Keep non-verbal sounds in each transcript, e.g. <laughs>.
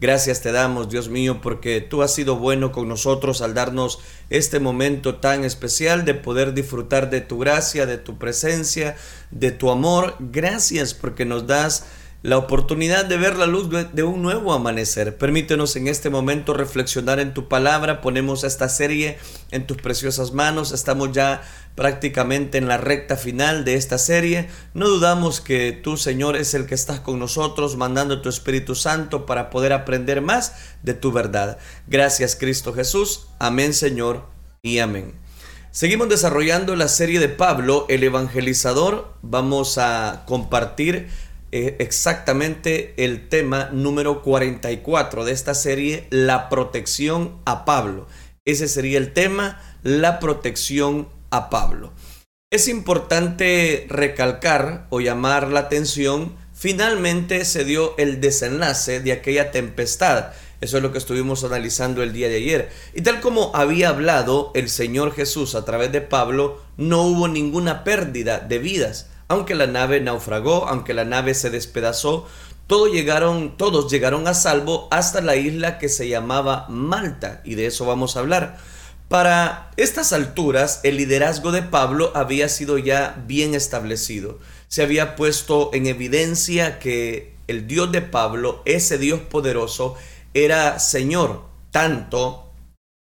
Gracias te damos, Dios mío, porque tú has sido bueno con nosotros al darnos este momento tan especial de poder disfrutar de tu gracia, de tu presencia, de tu amor. Gracias porque nos das la oportunidad de ver la luz de un nuevo amanecer. Permítenos en este momento reflexionar en tu palabra. Ponemos esta serie en tus preciosas manos. Estamos ya prácticamente en la recta final de esta serie. No dudamos que tú, Señor, es el que estás con nosotros, mandando tu Espíritu Santo para poder aprender más de tu verdad. Gracias, Cristo Jesús. Amén, Señor, y amén. Seguimos desarrollando la serie de Pablo, el evangelizador. Vamos a compartir eh, exactamente el tema número 44 de esta serie, la protección a Pablo. Ese sería el tema, la protección a Pablo. Es importante recalcar o llamar la atención, finalmente se dio el desenlace de aquella tempestad. Eso es lo que estuvimos analizando el día de ayer. Y tal como había hablado el Señor Jesús a través de Pablo, no hubo ninguna pérdida de vidas aunque la nave naufragó, aunque la nave se despedazó, todos llegaron, todos llegaron a salvo hasta la isla que se llamaba Malta, y de eso vamos a hablar. Para estas alturas, el liderazgo de Pablo había sido ya bien establecido. Se había puesto en evidencia que el Dios de Pablo, ese Dios poderoso, era Señor tanto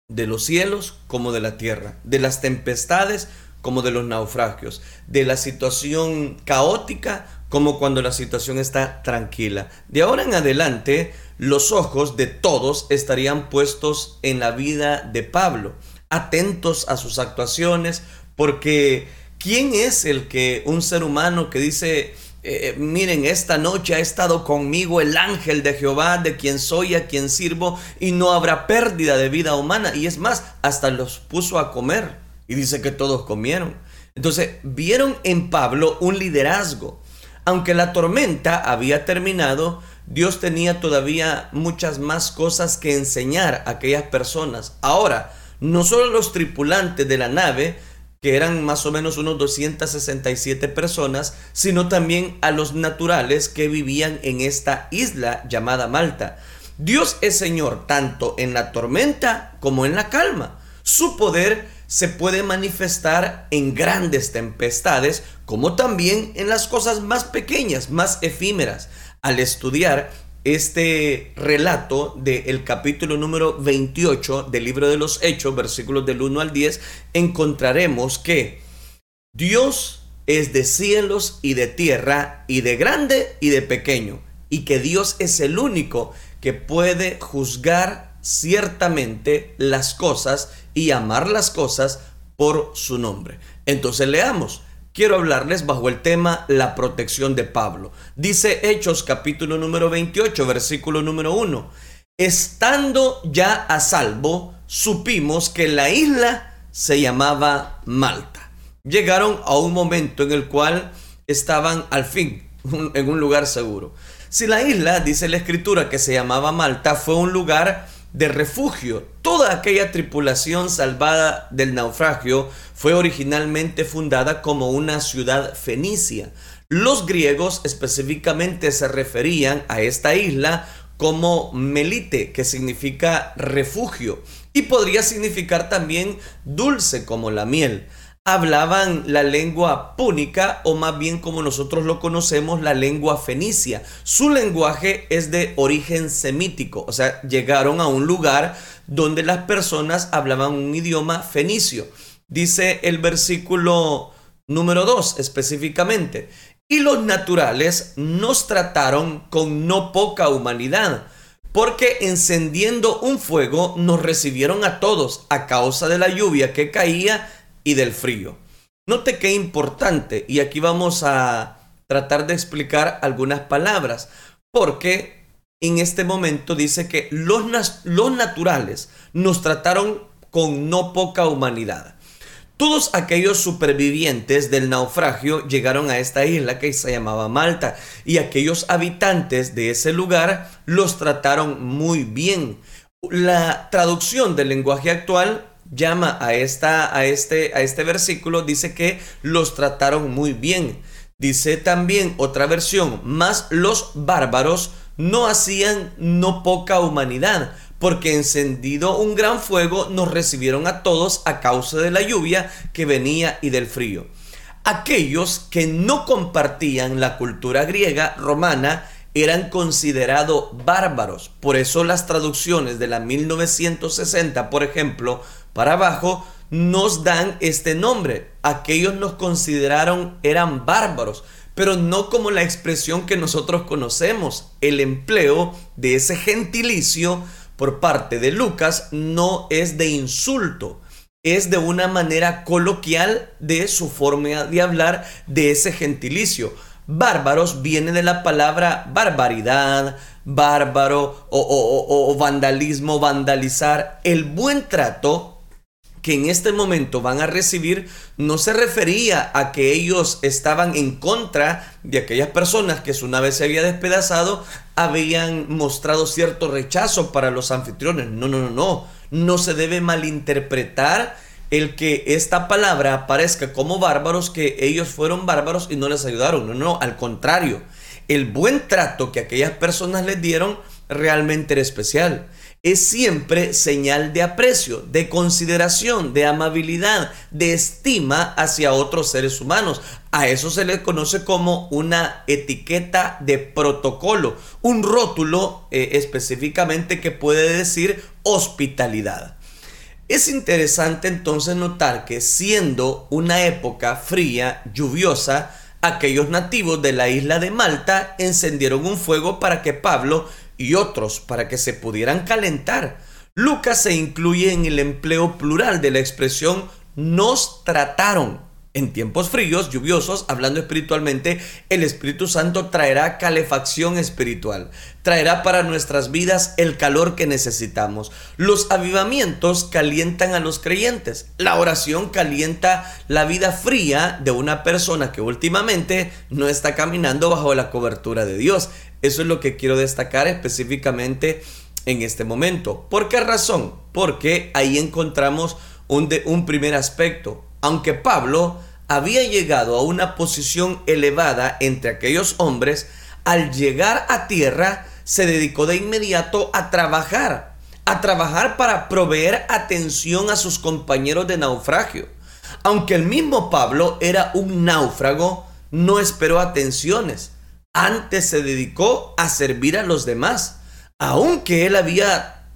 de los cielos como de la tierra, de las tempestades como de los naufragios, de la situación caótica como cuando la situación está tranquila. De ahora en adelante, los ojos de todos estarían puestos en la vida de Pablo, atentos a sus actuaciones, porque ¿quién es el que un ser humano que dice, eh, miren, esta noche ha estado conmigo el ángel de Jehová, de quien soy, a quien sirvo, y no habrá pérdida de vida humana? Y es más, hasta los puso a comer. Y dice que todos comieron. Entonces, vieron en Pablo un liderazgo. Aunque la tormenta había terminado, Dios tenía todavía muchas más cosas que enseñar a aquellas personas. Ahora, no solo los tripulantes de la nave, que eran más o menos unos 267 personas, sino también a los naturales que vivían en esta isla llamada Malta. Dios es Señor tanto en la tormenta como en la calma. Su poder se puede manifestar en grandes tempestades, como también en las cosas más pequeñas, más efímeras. Al estudiar este relato del capítulo número 28 del libro de los Hechos, versículos del 1 al 10, encontraremos que Dios es de cielos y de tierra, y de grande y de pequeño, y que Dios es el único que puede juzgar ciertamente las cosas y amar las cosas por su nombre. Entonces leamos. Quiero hablarles bajo el tema la protección de Pablo. Dice Hechos capítulo número 28, versículo número 1. Estando ya a salvo, supimos que la isla se llamaba Malta. Llegaron a un momento en el cual estaban al fin en un lugar seguro. Si la isla, dice la escritura, que se llamaba Malta, fue un lugar de refugio. Toda aquella tripulación salvada del naufragio fue originalmente fundada como una ciudad fenicia. Los griegos específicamente se referían a esta isla como Melite, que significa refugio, y podría significar también dulce como la miel hablaban la lengua púnica o más bien como nosotros lo conocemos, la lengua fenicia. Su lenguaje es de origen semítico, o sea, llegaron a un lugar donde las personas hablaban un idioma fenicio. Dice el versículo número 2 específicamente. Y los naturales nos trataron con no poca humanidad, porque encendiendo un fuego nos recibieron a todos a causa de la lluvia que caía y del frío. Note qué importante, y aquí vamos a tratar de explicar algunas palabras, porque en este momento dice que los, los naturales nos trataron con no poca humanidad. Todos aquellos supervivientes del naufragio llegaron a esta isla que se llamaba Malta y aquellos habitantes de ese lugar los trataron muy bien. La traducción del lenguaje actual llama a, esta, a, este, a este versículo, dice que los trataron muy bien. Dice también otra versión, más los bárbaros no hacían no poca humanidad, porque encendido un gran fuego nos recibieron a todos a causa de la lluvia que venía y del frío. Aquellos que no compartían la cultura griega romana eran considerados bárbaros. Por eso las traducciones de la 1960, por ejemplo, para abajo, nos dan este nombre. Aquellos nos consideraron eran bárbaros, pero no como la expresión que nosotros conocemos. El empleo de ese gentilicio por parte de Lucas no es de insulto, es de una manera coloquial de su forma de hablar de ese gentilicio. Bárbaros viene de la palabra barbaridad, bárbaro o, vandalismo, vandalizar. El buen trato que en este momento van a recibir no se refería a que ellos estaban en contra de aquellas personas que su nave se había despedazado, habían mostrado cierto rechazo para los anfitriones. No, no, no, no. No se debe malinterpretar el que esta palabra aparezca como bárbaros, que ellos fueron bárbaros y no les ayudaron. No, no, al contrario. El buen trato que aquellas personas les dieron realmente era especial es siempre señal de aprecio, de consideración, de amabilidad, de estima hacia otros seres humanos. A eso se le conoce como una etiqueta de protocolo, un rótulo eh, específicamente que puede decir hospitalidad. Es interesante entonces notar que siendo una época fría, lluviosa, aquellos nativos de la isla de Malta encendieron un fuego para que Pablo y otros para que se pudieran calentar. Lucas se incluye en el empleo plural de la expresión nos trataron. En tiempos fríos, lluviosos, hablando espiritualmente, el Espíritu Santo traerá calefacción espiritual, traerá para nuestras vidas el calor que necesitamos. Los avivamientos calientan a los creyentes. La oración calienta la vida fría de una persona que últimamente no está caminando bajo la cobertura de Dios. Eso es lo que quiero destacar específicamente en este momento. ¿Por qué razón? Porque ahí encontramos un, un primer aspecto. Aunque Pablo había llegado a una posición elevada entre aquellos hombres, al llegar a tierra se dedicó de inmediato a trabajar, a trabajar para proveer atención a sus compañeros de naufragio. Aunque el mismo Pablo era un náufrago, no esperó atenciones antes se dedicó a servir a los demás. Aunque él había,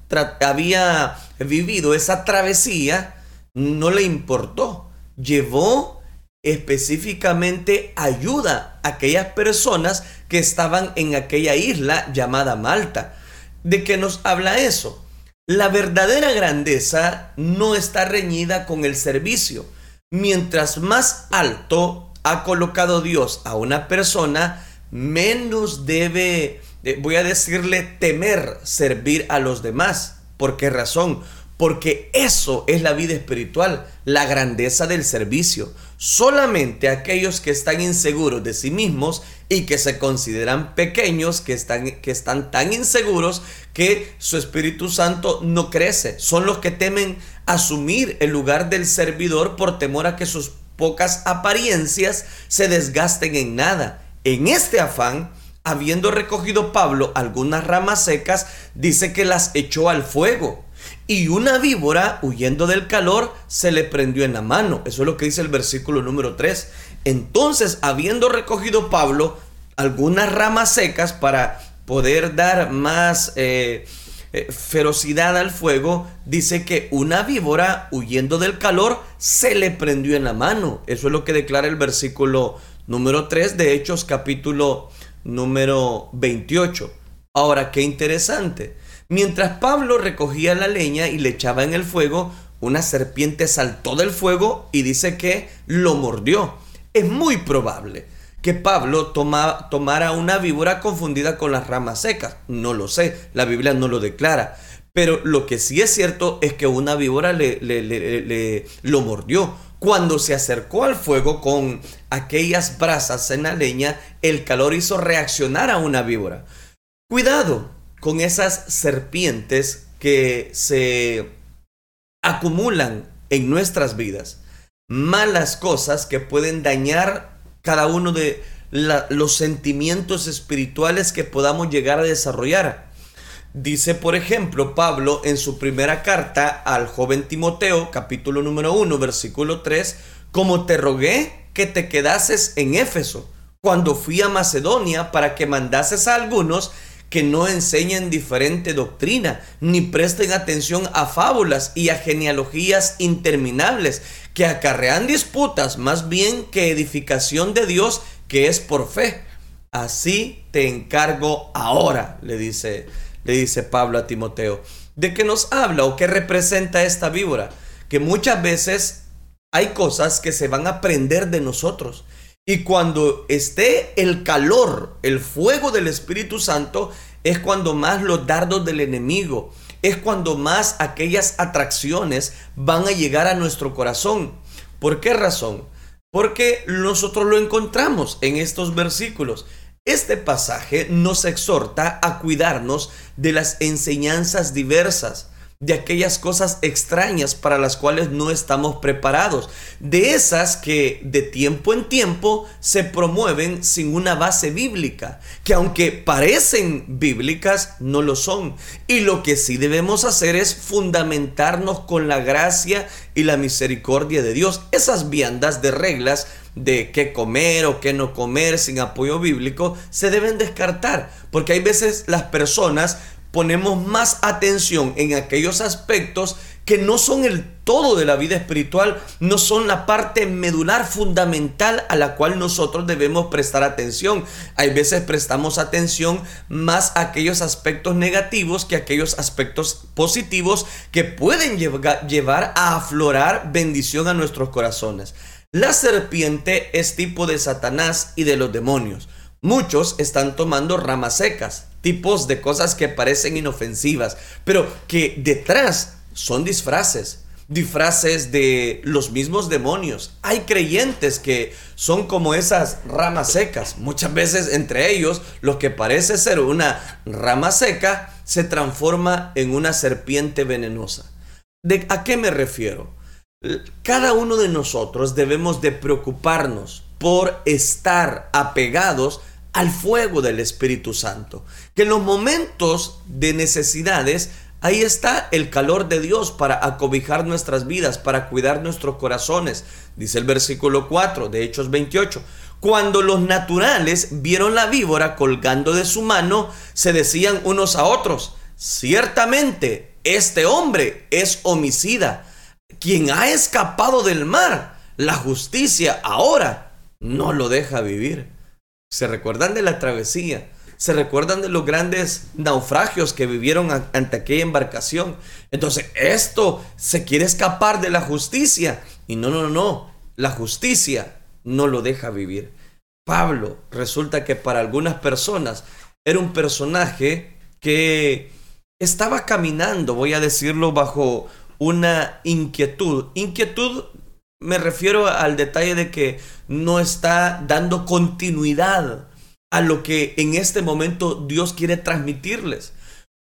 había vivido esa travesía, no le importó. Llevó específicamente ayuda a aquellas personas que estaban en aquella isla llamada Malta. ¿De qué nos habla eso? La verdadera grandeza no está reñida con el servicio. Mientras más alto ha colocado Dios a una persona, menos debe, eh, voy a decirle, temer servir a los demás. ¿Por qué razón? Porque eso es la vida espiritual, la grandeza del servicio. Solamente aquellos que están inseguros de sí mismos y que se consideran pequeños, que están, que están tan inseguros que su Espíritu Santo no crece, son los que temen asumir el lugar del servidor por temor a que sus pocas apariencias se desgasten en nada. En este afán, habiendo recogido Pablo algunas ramas secas, dice que las echó al fuego. Y una víbora, huyendo del calor, se le prendió en la mano. Eso es lo que dice el versículo número 3. Entonces, habiendo recogido Pablo algunas ramas secas para poder dar más eh, eh, ferocidad al fuego, dice que una víbora, huyendo del calor, se le prendió en la mano. Eso es lo que declara el versículo número 3 de Hechos capítulo número 28. Ahora, qué interesante. Mientras Pablo recogía la leña y le echaba en el fuego, una serpiente saltó del fuego y dice que lo mordió. Es muy probable que Pablo tomara una víbora confundida con las ramas secas. No lo sé, la Biblia no lo declara. Pero lo que sí es cierto es que una víbora le, le lo mordió. Cuando se acercó al fuego con aquellas brasas en la leña, el calor hizo reaccionar a una víbora. Cuidado con esas serpientes que se acumulan en nuestras vidas. Malas cosas que pueden dañar cada uno de los sentimientos espirituales que podamos llegar a desarrollar. Dice, por ejemplo, Pablo en su primera carta al joven Timoteo, capítulo número 1, versículo 3, como te rogué que te quedases en Éfeso, cuando fui a Macedonia para que mandases a algunos que no enseñen diferente doctrina, ni presten atención a fábulas y a genealogías interminables, que acarrean disputas más bien que edificación de Dios que es por fe. Así te encargo ahora, le dice, le dice Pablo a Timoteo. ¿De qué nos habla o qué representa esta víbora? Que muchas veces hay cosas que se van a aprender de nosotros y cuando esté el calor, el fuego del Espíritu Santo, es cuando más los dardos del enemigo, es cuando más aquellas atracciones van a llegar a nuestro corazón. ¿Por qué razón? Porque nosotros lo encontramos en estos versículos. Este pasaje nos exhorta a cuidarnos de las enseñanzas diversas de aquellas cosas extrañas para las cuales no estamos preparados, de esas que de tiempo en tiempo se promueven sin una base bíblica, que aunque parecen bíblicas, no lo son. Y lo que sí debemos hacer es fundamentarnos con la gracia y la misericordia de Dios. Esas viandas de reglas de qué comer o qué no comer sin apoyo bíblico se deben descartar, porque hay veces las personas ponemos más atención en aquellos aspectos que no son el todo de la vida espiritual, no son la parte medular fundamental a la cual nosotros debemos prestar atención. Hay veces prestamos atención más a aquellos aspectos negativos que a aquellos aspectos positivos que pueden llevar a aflorar bendición a nuestros corazones. La serpiente es tipo de Satanás y de los demonios. Muchos están tomando ramas secas, tipos de cosas que parecen inofensivas, pero que detrás son disfraces, disfraces de los mismos demonios. Hay creyentes que son como esas ramas secas. Muchas veces entre ellos lo que parece ser una rama seca se transforma en una serpiente venenosa. ¿De a qué me refiero? Cada uno de nosotros debemos de preocuparnos por estar apegados al fuego del Espíritu Santo. Que en los momentos de necesidades, ahí está el calor de Dios para acobijar nuestras vidas, para cuidar nuestros corazones. Dice el versículo 4 de Hechos 28. Cuando los naturales vieron la víbora colgando de su mano, se decían unos a otros, ciertamente este hombre es homicida, quien ha escapado del mar. La justicia ahora no lo deja vivir se recuerdan de la travesía, se recuerdan de los grandes naufragios que vivieron ante aquella embarcación. Entonces, esto se quiere escapar de la justicia. Y no, no, no, la justicia no lo deja vivir. Pablo resulta que para algunas personas era un personaje que estaba caminando, voy a decirlo, bajo una inquietud. Inquietud me refiero al detalle de que no está dando continuidad a lo que en este momento Dios quiere transmitirles.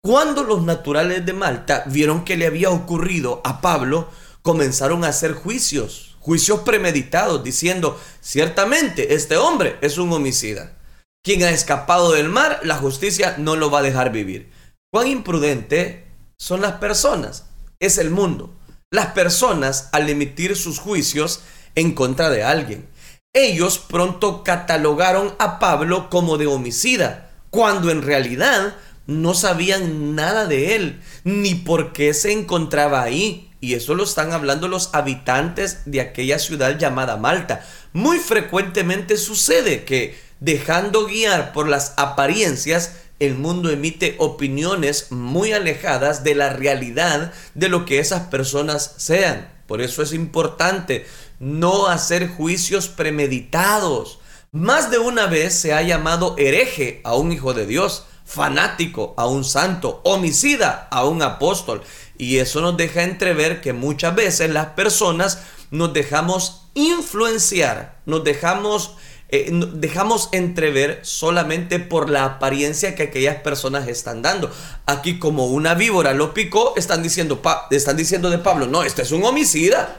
Cuando los naturales de Malta vieron que le había ocurrido a Pablo, comenzaron a hacer juicios, juicios premeditados, diciendo, ciertamente este hombre es un homicida. Quien ha escapado del mar, la justicia no lo va a dejar vivir. Cuán imprudente son las personas, es el mundo las personas al emitir sus juicios en contra de alguien. Ellos pronto catalogaron a Pablo como de homicida, cuando en realidad no sabían nada de él, ni por qué se encontraba ahí. Y eso lo están hablando los habitantes de aquella ciudad llamada Malta. Muy frecuentemente sucede que, dejando guiar por las apariencias, el mundo emite opiniones muy alejadas de la realidad de lo que esas personas sean. Por eso es importante no hacer juicios premeditados. Más de una vez se ha llamado hereje a un hijo de Dios, fanático a un santo, homicida a un apóstol. Y eso nos deja entrever que muchas veces las personas nos dejamos influenciar, nos dejamos eh, dejamos entrever solamente por la apariencia que aquellas personas están dando. Aquí como una víbora lo picó, están diciendo, están diciendo de Pablo, no, este es un homicida.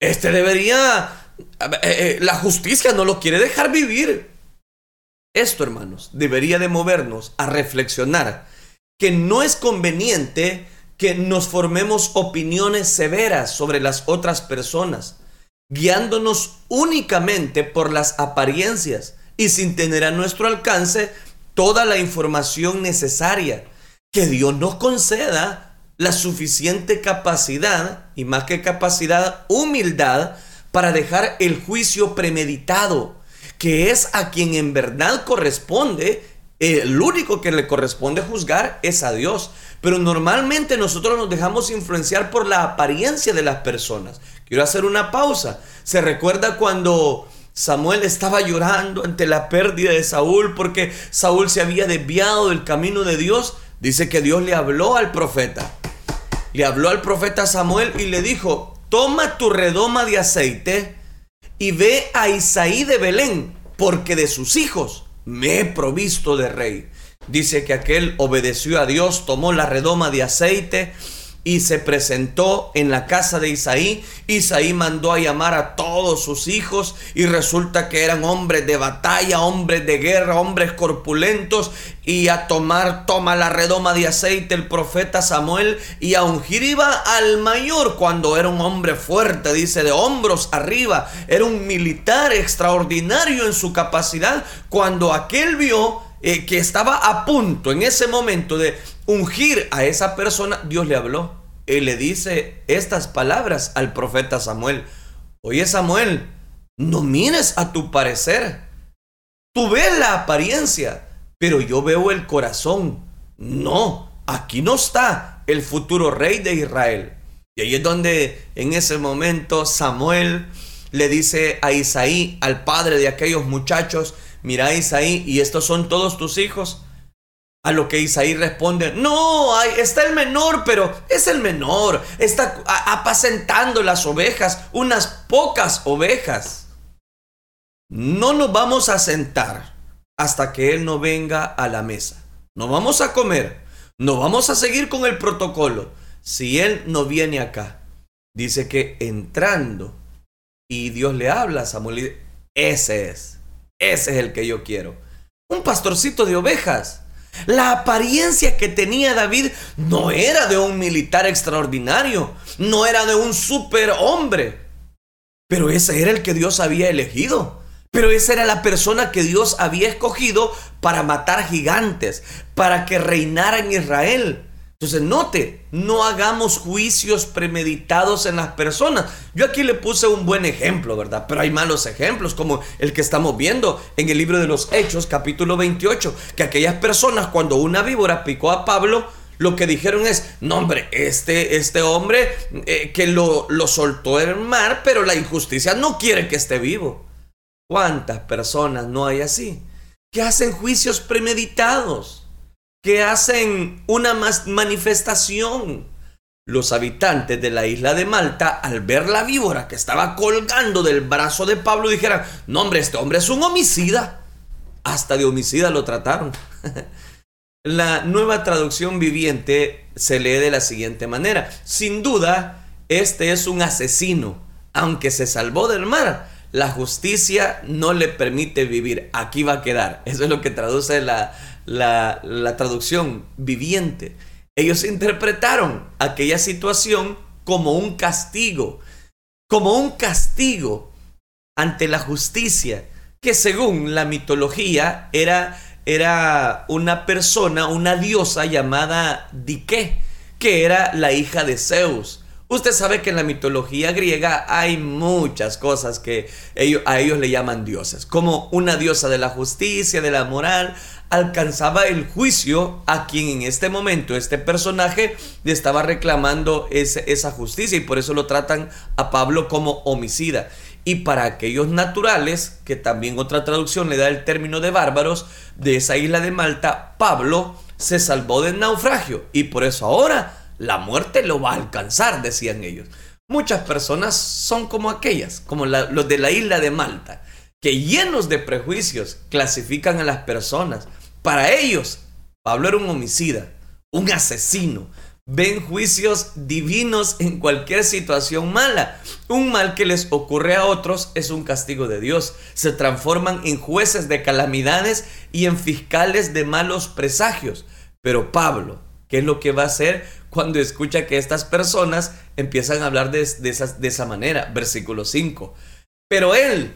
Este debería, eh, eh, la justicia no lo quiere dejar vivir. Esto, hermanos, debería de movernos a reflexionar que no es conveniente que nos formemos opiniones severas sobre las otras personas, guiándonos únicamente por las apariencias y sin tener a nuestro alcance toda la información necesaria. Que Dios nos conceda la suficiente capacidad, y más que capacidad, humildad, para dejar el juicio premeditado, que es a quien en verdad corresponde el único que le corresponde juzgar es a Dios. Pero normalmente nosotros nos dejamos influenciar por la apariencia de las personas. Quiero hacer una pausa. ¿Se recuerda cuando Samuel estaba llorando ante la pérdida de Saúl porque Saúl se había desviado del camino de Dios? Dice que Dios le habló al profeta. Le habló al profeta Samuel y le dijo, toma tu redoma de aceite y ve a Isaí de Belén, porque de sus hijos me he provisto de rey. Dice que aquel obedeció a Dios, tomó la redoma de aceite y se presentó en la casa de Isaí. Isaí mandó a llamar a todos sus hijos y resulta que eran hombres de batalla, hombres de guerra, hombres corpulentos y a tomar, toma la redoma de aceite el profeta Samuel y a ungir iba al mayor cuando era un hombre fuerte, dice, de hombros arriba, era un militar extraordinario en su capacidad. Cuando aquel vio eh, que estaba a punto en ese momento de ungir a esa persona, Dios le habló. Y le dice estas palabras al profeta Samuel. Oye Samuel, no mires a tu parecer. Tú ves la apariencia, pero yo veo el corazón. No, aquí no está el futuro rey de Israel. Y ahí es donde en ese momento Samuel le dice a Isaí, al padre de aquellos muchachos, mira Isaí, ¿y estos son todos tus hijos? A lo que Isaí responde, no, está el menor, pero es el menor, está apacentando las ovejas, unas pocas ovejas. No nos vamos a sentar hasta que Él no venga a la mesa. No vamos a comer, no vamos a seguir con el protocolo. Si Él no viene acá, dice que entrando y Dios le habla a Samuel, ese es, ese es el que yo quiero. Un pastorcito de ovejas la apariencia que tenía David no era de un militar extraordinario, no era de un superhombre, pero ese era el que Dios había elegido. Pero esa era la persona que Dios había escogido para matar gigantes, para que reinara en Israel. Entonces, note, no hagamos juicios premeditados en las personas. Yo aquí le puse un buen ejemplo, ¿verdad? Pero hay malos ejemplos, como el que estamos viendo en el libro de los Hechos, capítulo 28, que aquellas personas, cuando una víbora picó a Pablo, lo que dijeron es, no hombre, este, este hombre eh, que lo, lo soltó el mar, pero la injusticia no quiere que esté vivo. ¿Cuántas personas no hay así? Que hacen juicios premeditados que hacen una manifestación. Los habitantes de la isla de Malta, al ver la víbora que estaba colgando del brazo de Pablo, dijeron, no hombre, este hombre es un homicida. Hasta de homicida lo trataron. <laughs> la nueva traducción viviente se lee de la siguiente manera. Sin duda, este es un asesino. Aunque se salvó del mar, la justicia no le permite vivir. Aquí va a quedar. Eso es lo que traduce la, la, traducción viviente, ellos interpretaron aquella situación como un castigo, como un castigo ante la justicia, que según la mitología era, era una persona, una diosa llamada Dike, que era la hija de Zeus. Usted sabe que en la mitología griega hay muchas cosas que a ellos le llaman dioses, como una diosa de la justicia, de la moral, alcanzaba el juicio a quien en este momento este personaje le estaba reclamando esa justicia y por eso lo tratan a Pablo como homicida. Y para aquellos naturales, que también otra traducción le da el término de bárbaros, de esa isla de Malta, Pablo se salvó del naufragio y por eso ahora la muerte lo va a alcanzar, decían ellos. Muchas personas son como aquellas, como los de la isla de Malta, que llenos de prejuicios clasifican a las personas. Para ellos, Pablo era un homicida, un asesino. ven juicios divinos en cualquier situación mala. Un mal que les ocurre a otros es un castigo de Dios. Se transforman en jueces de calamidades y en fiscales de malos presagios. Pero Pablo, ¿qué es lo que va a hacer cuando escucha que estas personas empiezan a hablar de, de esa manera? Versículo 5. Pero él,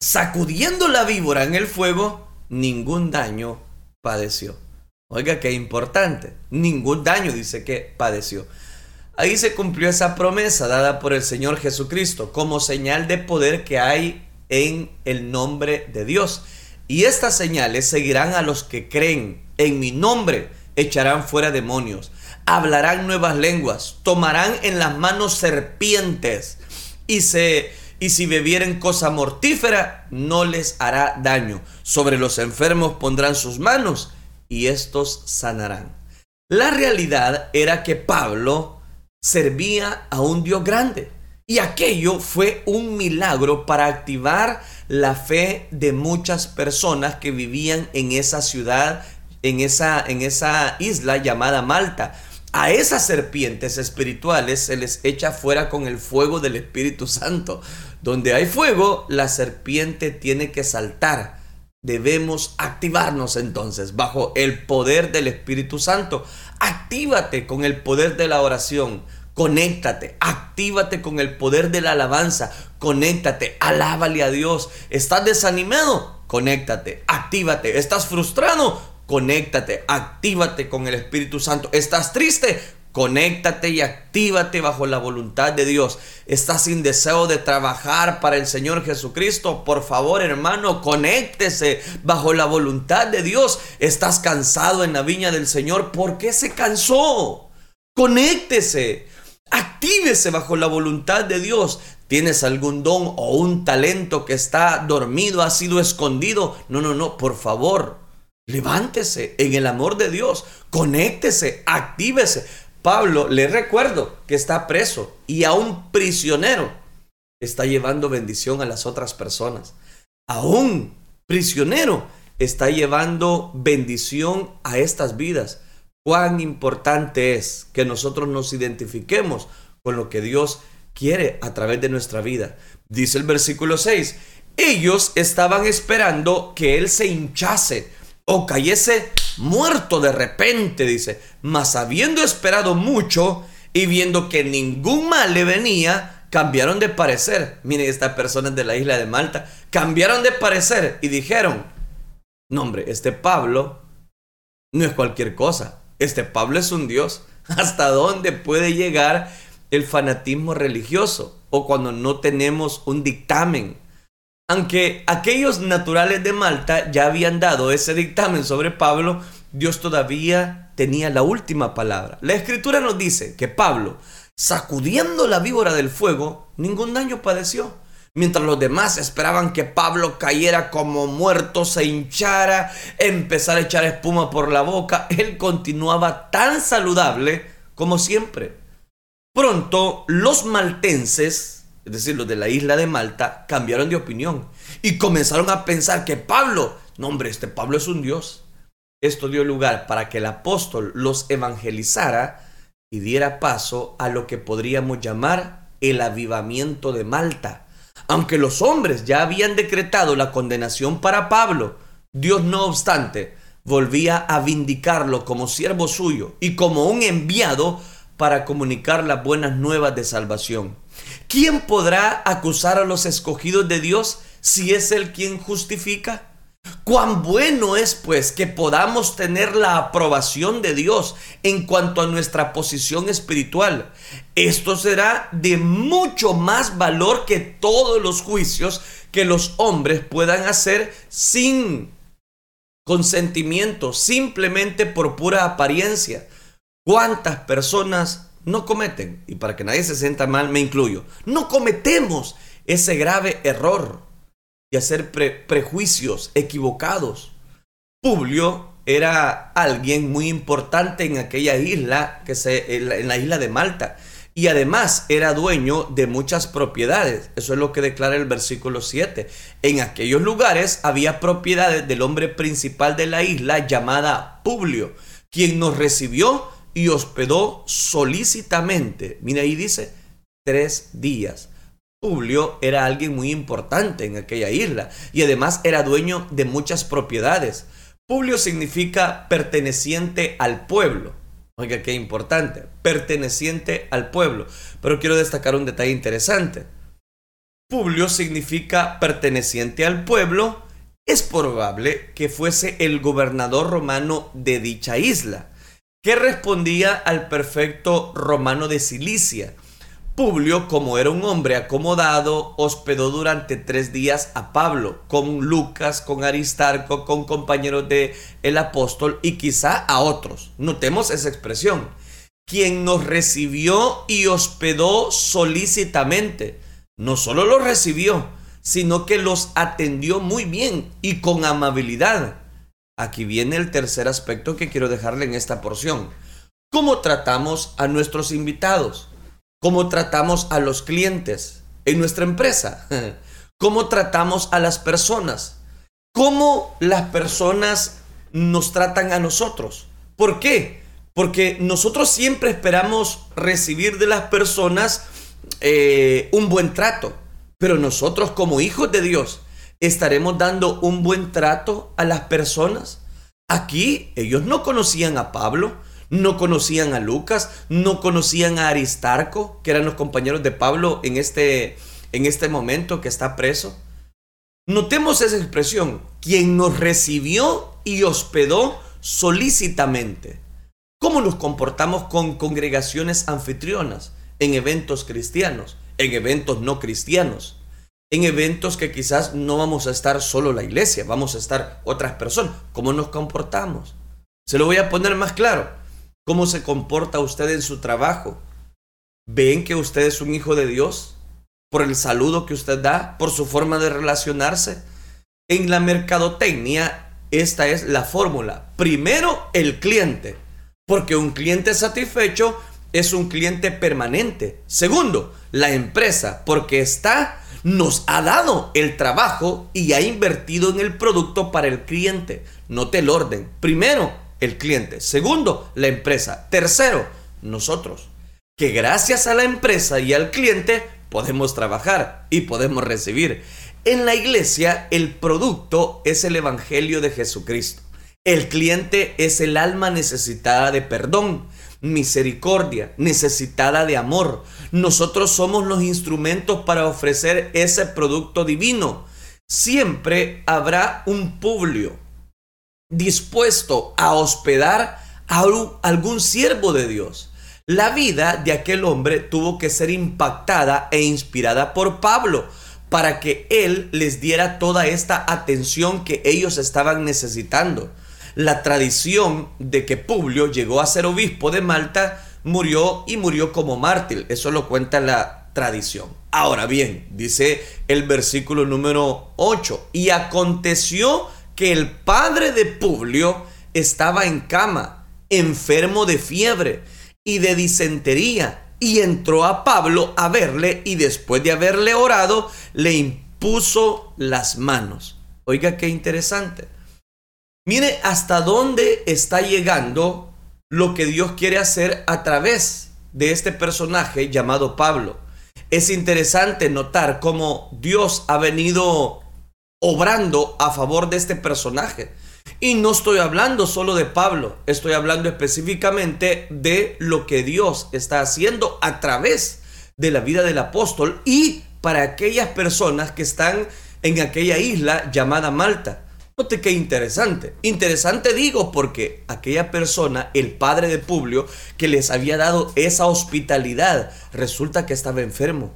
sacudiendo la víbora en el fuego, ningún daño padeció. Oiga, qué importante. Ningún daño dice que padeció. Ahí se cumplió esa promesa dada por el Señor Jesucristo como señal de poder que hay en el nombre de Dios. Y estas señales seguirán a los que creen en mi nombre, echarán fuera demonios, hablarán nuevas lenguas, tomarán en las manos serpientes y se y si bebieren cosa mortífera no les hará daño. Sobre los enfermos pondrán sus manos y estos sanarán. La realidad era que Pablo servía a un Dios grande. Y aquello fue un milagro para activar la fe de muchas personas que vivían en esa ciudad, en esa, en esa isla llamada Malta. A esas serpientes espirituales se les echa fuera con el fuego del Espíritu Santo. Donde hay fuego, la serpiente tiene que saltar debemos activarnos entonces bajo el poder del Espíritu Santo. Actívate con el poder de la oración. Conéctate, actívate con el poder de la alabanza, conéctate, alábale a Dios. ¿Estás desanimado? Conéctate, actívate. ¿Estás frustrado? Conéctate, actívate con el Espíritu Santo. ¿Estás triste? Conéctate y actívate bajo la voluntad de Dios. ¿Estás sin deseo de trabajar para el Señor Jesucristo? Por favor, hermano, conéctese bajo la voluntad de Dios. ¿Estás cansado en la viña del Señor? ¿Por qué se cansó? Conéctese. Actívese bajo la voluntad de Dios. ¿Tienes algún don o un talento que está dormido, ha sido escondido? No, no, no, por favor. Levántese en el amor de Dios, conéctese, actívese, Pablo, le recuerdo que está preso y a un prisionero está llevando bendición a las otras personas. A un prisionero está llevando bendición a estas vidas. Cuán importante es que nosotros nos identifiquemos con lo que Dios quiere a través de nuestra vida. Dice el versículo 6, ellos estaban esperando que Él se hinchase o cayese muerto de repente, dice, mas habiendo esperado mucho y viendo que ningún mal le venía, cambiaron de parecer. Miren, estas personas de la isla de Malta cambiaron de parecer y dijeron, no hombre, este Pablo no es cualquier cosa, este Pablo es un Dios. <laughs> ¿Hasta dónde puede llegar el fanatismo religioso? O cuando no tenemos un dictamen aunque aquellos naturales de Malta ya habían dado ese dictamen sobre Pablo, Dios todavía tenía la última palabra. La escritura nos dice que Pablo, sacudiendo la víbora del fuego, ningún daño padeció. Mientras los demás esperaban que Pablo cayera como muerto, se hinchara, empezara a echar espuma por la boca, él continuaba tan saludable como siempre. Pronto los maltenses es decir, los de la isla de Malta, cambiaron de opinión y comenzaron a pensar que Pablo, no hombre, este Pablo es un Dios. Esto dio lugar para que el apóstol los evangelizara y diera paso a lo que podríamos llamar el avivamiento de Malta. Aunque los hombres ya habían decretado la condenación para Pablo, Dios no obstante volvía a vindicarlo como siervo suyo y como un enviado para comunicar las buenas nuevas de salvación. ¿Quién podrá acusar a los escogidos de Dios si es Él quien justifica? Cuán bueno es pues que podamos tener la aprobación de Dios en cuanto a nuestra posición espiritual. Esto será de mucho más valor que todos los juicios que los hombres puedan hacer sin consentimiento, simplemente por pura apariencia. ¿Cuántas personas no cometen, y para que nadie se sienta mal, me incluyo, no cometemos ese grave error de hacer prejuicios equivocados. Publio era alguien muy importante en aquella isla, que se, en la isla de Malta, y además era dueño de muchas propiedades. Eso es lo que declara el versículo 7. En aquellos lugares había propiedades del hombre principal de la isla llamada Publio, quien nos recibió y hospedó solícitamente, mira ahí dice, tres días. Publio era alguien muy importante en aquella isla y además era dueño de muchas propiedades. Publio significa perteneciente al pueblo. Oiga, qué importante, perteneciente al pueblo. Pero quiero destacar un detalle interesante. Publio significa perteneciente al pueblo. Es probable que fuese el gobernador romano de dicha isla, que respondía al perfecto romano de Cilicia Publio, como era un hombre acomodado, hospedó durante tres días a Pablo, con Lucas, con Aristarco, con compañeros de el apóstol y quizá a otros. Notemos esa expresión. Quien nos recibió y hospedó solícitamente. No solo los recibió, sino que los atendió muy bien y con amabilidad. Aquí viene el tercer aspecto que quiero dejarle en esta porción. ¿Cómo tratamos a nuestros invitados? cómo tratamos a los clientes en nuestra empresa, <laughs> cómo tratamos a las personas, cómo las personas nos tratan a nosotros. ¿Por qué? Porque nosotros siempre esperamos recibir de las personas eh, un buen trato, pero nosotros como hijos de Dios estaremos dando un buen trato a las personas. Aquí ellos no conocían a Pablo, no conocían a Lucas, no conocían a Aristarco, que eran los compañeros de Pablo en este, en este momento que está preso. Notemos esa expresión, quien nos recibió y hospedó solícitamente. ¿Cómo nos comportamos con congregaciones anfitrionas en eventos cristianos, en eventos no cristianos? En eventos que quizás no vamos a estar solo la iglesia, vamos a estar otras personas. ¿Cómo nos comportamos? Se lo voy a poner más claro cómo se comporta usted en su trabajo. ¿Ven que usted es un hijo de Dios? Por el saludo que usted da, por su forma de relacionarse. En la mercadotecnia, esta es la fórmula. Primero, el cliente, porque un cliente satisfecho es un cliente permanente. Segundo, la empresa, porque está, nos ha dado el trabajo y ha invertido en el producto para el cliente. Note el orden. Primero, el cliente. Segundo, la empresa. Tercero, nosotros. Que gracias a la empresa y al cliente podemos trabajar y podemos recibir. En la iglesia el producto es el Evangelio de Jesucristo. El cliente es el alma necesitada de perdón, misericordia, necesitada de amor. Nosotros somos los instrumentos para ofrecer ese producto divino. Siempre habrá un publio, dispuesto a hospedar a algún siervo de Dios. La vida de aquel hombre tuvo que ser impactada e inspirada por Pablo para que él les diera toda esta atención que ellos estaban necesitando. La tradición de que Publio llegó a ser obispo de Malta murió y murió como mártir. Eso lo cuenta la tradición. Ahora bien, dice el versículo número 8, y aconteció que el padre de Publio estaba en cama, enfermo de fiebre y de disentería, y entró a Pablo a verle y después de haberle orado, le impuso las manos. Oiga, qué interesante. Mire hasta dónde está llegando lo que Dios quiere hacer a través de este personaje llamado Pablo. Es interesante notar cómo Dios ha venido obrando a favor de este personaje. Y no estoy hablando solo de Pablo, estoy hablando específicamente de lo que Dios está haciendo a través de la vida del apóstol y para aquellas personas que están en aquella isla llamada Malta. Note qué interesante. Interesante digo porque aquella persona, el padre de Publio, que les había dado esa hospitalidad, resulta que estaba enfermo.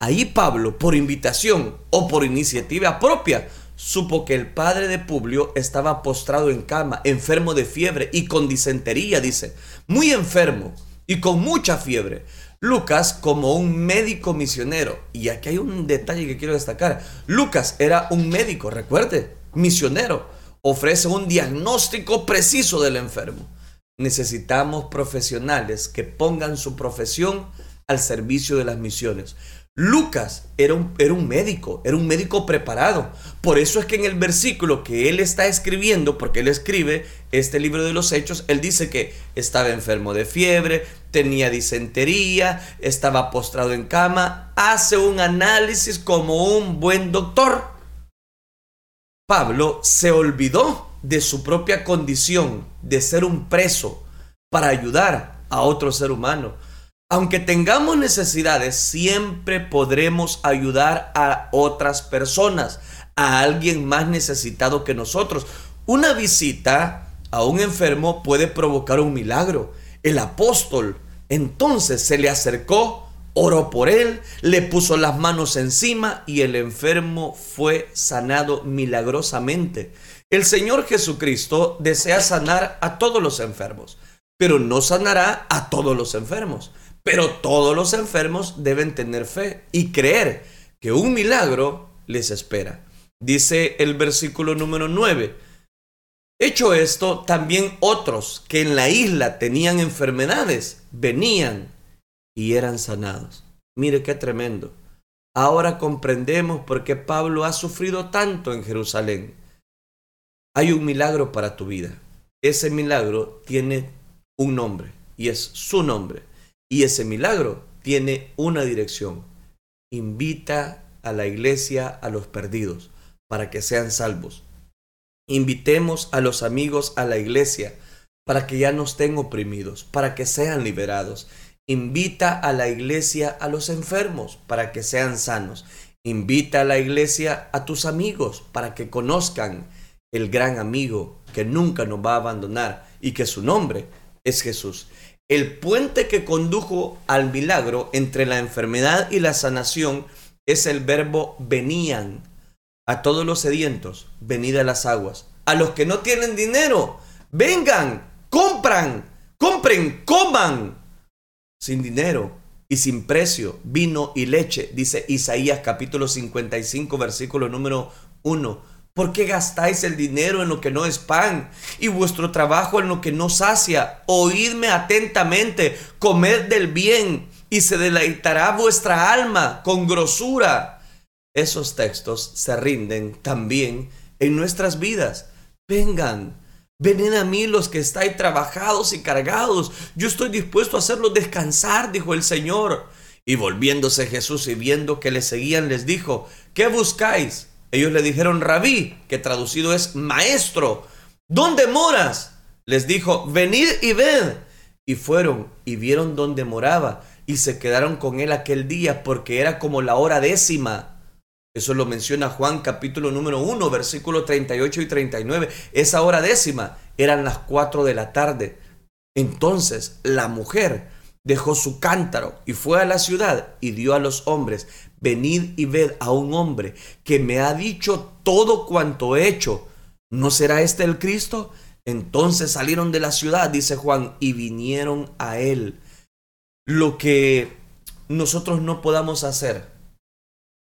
Ahí Pablo, por invitación o por iniciativa propia, supo que el padre de Publio estaba postrado en cama, enfermo de fiebre y con disentería, dice, muy enfermo y con mucha fiebre. Lucas como un médico misionero. Y aquí hay un detalle que quiero destacar. Lucas era un médico, recuerde, misionero. Ofrece un diagnóstico preciso del enfermo. Necesitamos profesionales que pongan su profesión al servicio de las misiones. Lucas era un, era un, médico, era un médico preparado. Por eso es que en el versículo que él está escribiendo, porque él escribe este libro de los hechos, él dice que estaba enfermo de fiebre, tenía disentería, estaba postrado en cama, hace un análisis como un buen doctor. Pablo se olvidó de su propia condición de ser un preso para ayudar a otro ser humano. Aunque tengamos necesidades, siempre podremos ayudar a otras personas, a alguien más necesitado que nosotros. Una visita a un enfermo puede provocar un milagro. El apóstol entonces se le acercó, oró por él, le puso las manos encima y el enfermo fue sanado milagrosamente. El Señor Jesucristo desea sanar a todos los enfermos, pero no sanará a todos los enfermos. Pero todos los enfermos deben tener fe y creer que un milagro les espera. Dice el versículo número 9. Hecho esto, también otros que en la isla tenían enfermedades venían y eran sanados. Mire qué tremendo. Ahora comprendemos por qué Pablo ha sufrido tanto en Jerusalén. Hay un milagro para tu vida. Ese milagro tiene un nombre y es su nombre. Y ese milagro tiene una dirección. Invita a la iglesia a los perdidos para que sean salvos. Invitemos a los amigos a la iglesia para que ya no estén oprimidos, para que sean liberados. Invita a la iglesia a los enfermos para que sean sanos. Invita a la iglesia a tus amigos para que conozcan el gran amigo que nunca nos va a abandonar y que su nombre es Jesús. El puente que condujo al milagro entre la enfermedad y la sanación es el verbo venían. A todos los sedientos, venid a las aguas. A los que no tienen dinero, vengan, compran, compren, coman. Sin dinero y sin precio, vino y leche, dice Isaías capítulo 55, versículo número 1 ¿Por qué gastáis el dinero en lo que no es pan y vuestro trabajo en lo que no sacia? Oídme atentamente, comed del bien y se deleitará vuestra alma con grosura. Esos textos se rinden también en nuestras vidas. Vengan, venid a mí los que estáis trabajados y cargados. Yo estoy dispuesto a hacerlos descansar, dijo el Señor. Y volviéndose Jesús y viendo que le seguían, les dijo, ¿qué buscáis? Ellos le dijeron, rabí, que traducido es maestro, ¿dónde moras? Les dijo, venid y ved. Y fueron y vieron dónde moraba y se quedaron con él aquel día porque era como la hora décima. Eso lo menciona Juan capítulo número 1, versículo 38 y 39. Esa hora décima eran las 4 de la tarde. Entonces la mujer dejó su cántaro y fue a la ciudad y dio a los hombres, venid y ved a un hombre que me ha dicho todo cuanto he hecho. ¿No será este el Cristo? Entonces salieron de la ciudad, dice Juan, y vinieron a él. Lo que nosotros no podamos hacer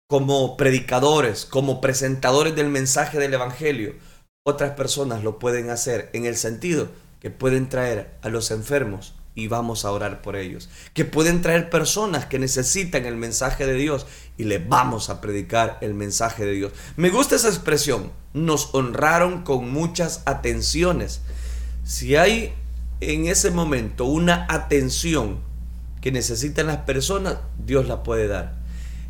como predicadores, como presentadores del mensaje del Evangelio, otras personas lo pueden hacer en el sentido que pueden traer a los enfermos y vamos a orar por ellos. Que pueden traer personas que necesitan el mensaje de Dios y le vamos a predicar el mensaje de Dios. Me gusta esa expresión. Nos honraron con muchas atenciones. Si hay en ese momento una atención que necesitan las personas, Dios la puede dar.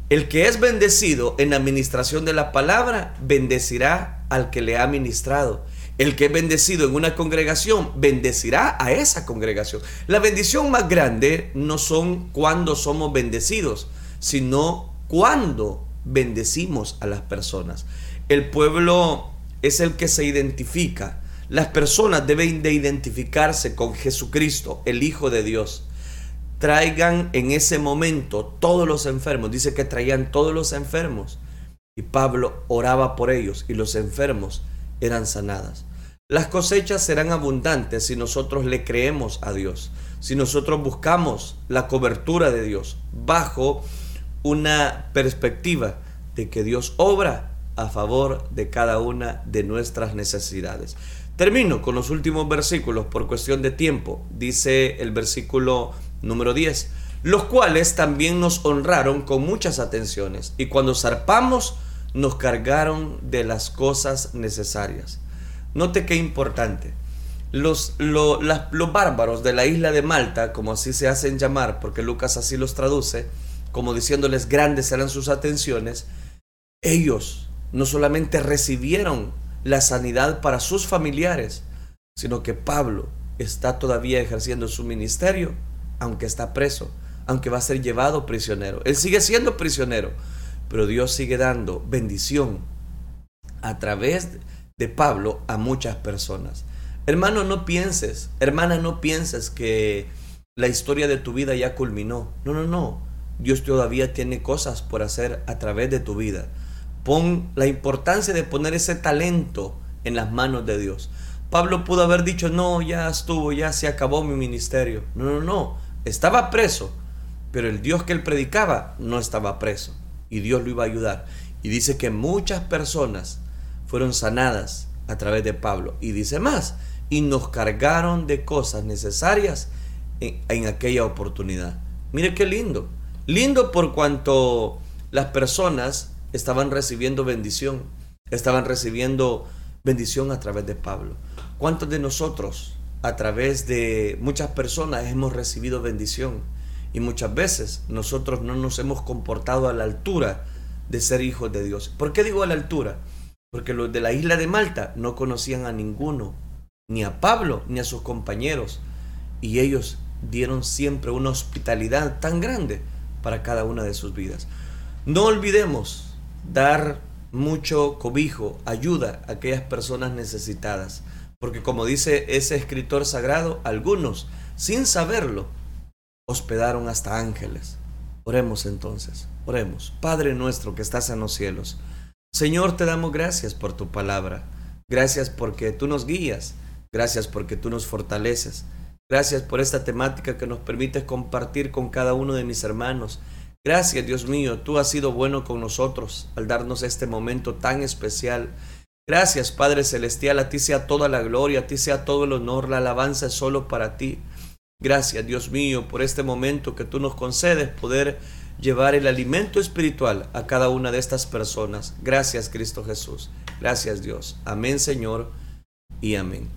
El que es bendecido en la administración de la palabra, bendecirá al que le ha ministrado. El que es bendecido en una congregación bendecirá a esa congregación. La bendición más grande no son cuando somos bendecidos, sino cuando bendecimos a las personas. El pueblo es el que se identifica. Las personas deben de identificarse con Jesucristo, el Hijo de Dios. Traigan en ese momento todos los enfermos. Dice que traían todos los enfermos. Y Pablo oraba por ellos y los enfermos eran sanadas. Las cosechas serán abundantes si nosotros le creemos a Dios, si nosotros buscamos la cobertura de Dios bajo una perspectiva de que Dios obra a favor de cada una de nuestras necesidades. Termino con los últimos versículos por cuestión de tiempo. Dice el versículo número 10. los cuales también nos honraron con muchas atenciones, y cuando zarpamos nos cargaron de las cosas necesarias. Note qué importante. Los, los bárbaros de la isla de Malta, como así se hacen llamar, porque Lucas así los traduce, como diciéndoles grandes eran sus atenciones, ellos no solamente recibieron la sanidad para sus familiares, sino que Pablo está todavía ejerciendo su ministerio, aunque está preso, aunque va a ser llevado prisionero. Él sigue siendo prisionero, pero Dios sigue dando bendición a través de Pablo a muchas personas. Hermano, no pienses, hermana, no pienses que la historia de tu vida ya culminó. No, no, no. Dios todavía tiene cosas por hacer a través de tu vida. Pon la importancia de poner ese talento en las manos de Dios. Pablo pudo haber dicho, no, ya estuvo, ya se acabó mi ministerio. No, no, no. Estaba preso, pero el Dios que él predicaba no estaba preso. Y Dios lo iba a ayudar. Y dice que muchas personas fueron sanadas a través de Pablo. Y dice más, y nos cargaron de cosas necesarias en, en aquella oportunidad. Mire qué lindo. Lindo por cuanto las personas estaban recibiendo bendición, estaban recibiendo bendición a través de Pablo. ¿Cuántos de nosotros a través de muchas personas hemos recibido bendición? Y muchas veces nosotros no nos hemos comportado a la altura de ser hijos de Dios. ¿Por qué digo a la altura? Porque los de la isla de Malta no conocían a ninguno, ni a Pablo, ni a sus compañeros. Y ellos dieron siempre una hospitalidad tan grande para cada una de sus vidas. No olvidemos dar mucho cobijo, ayuda a aquellas personas necesitadas. Porque como dice ese escritor sagrado, algunos, sin saberlo, hospedaron hasta ángeles. Oremos entonces, oremos. Padre nuestro que estás en los cielos, Señor, te damos gracias por tu palabra. Gracias porque tú nos guías. Gracias porque tú nos fortaleces. Gracias por esta temática que nos permites compartir con cada uno de mis hermanos Gracias Dios mío, tú has sido bueno con nosotros al darnos este momento tan especial. Gracias Padre Celestial, a ti sea toda la gloria, a ti sea todo el honor, la alabanza es solo para ti. Gracias Dios mío por este momento que tú nos concedes poder llevar el alimento espiritual a cada una de estas personas. Gracias Cristo Jesús. Gracias Dios. Amén Señor y amén.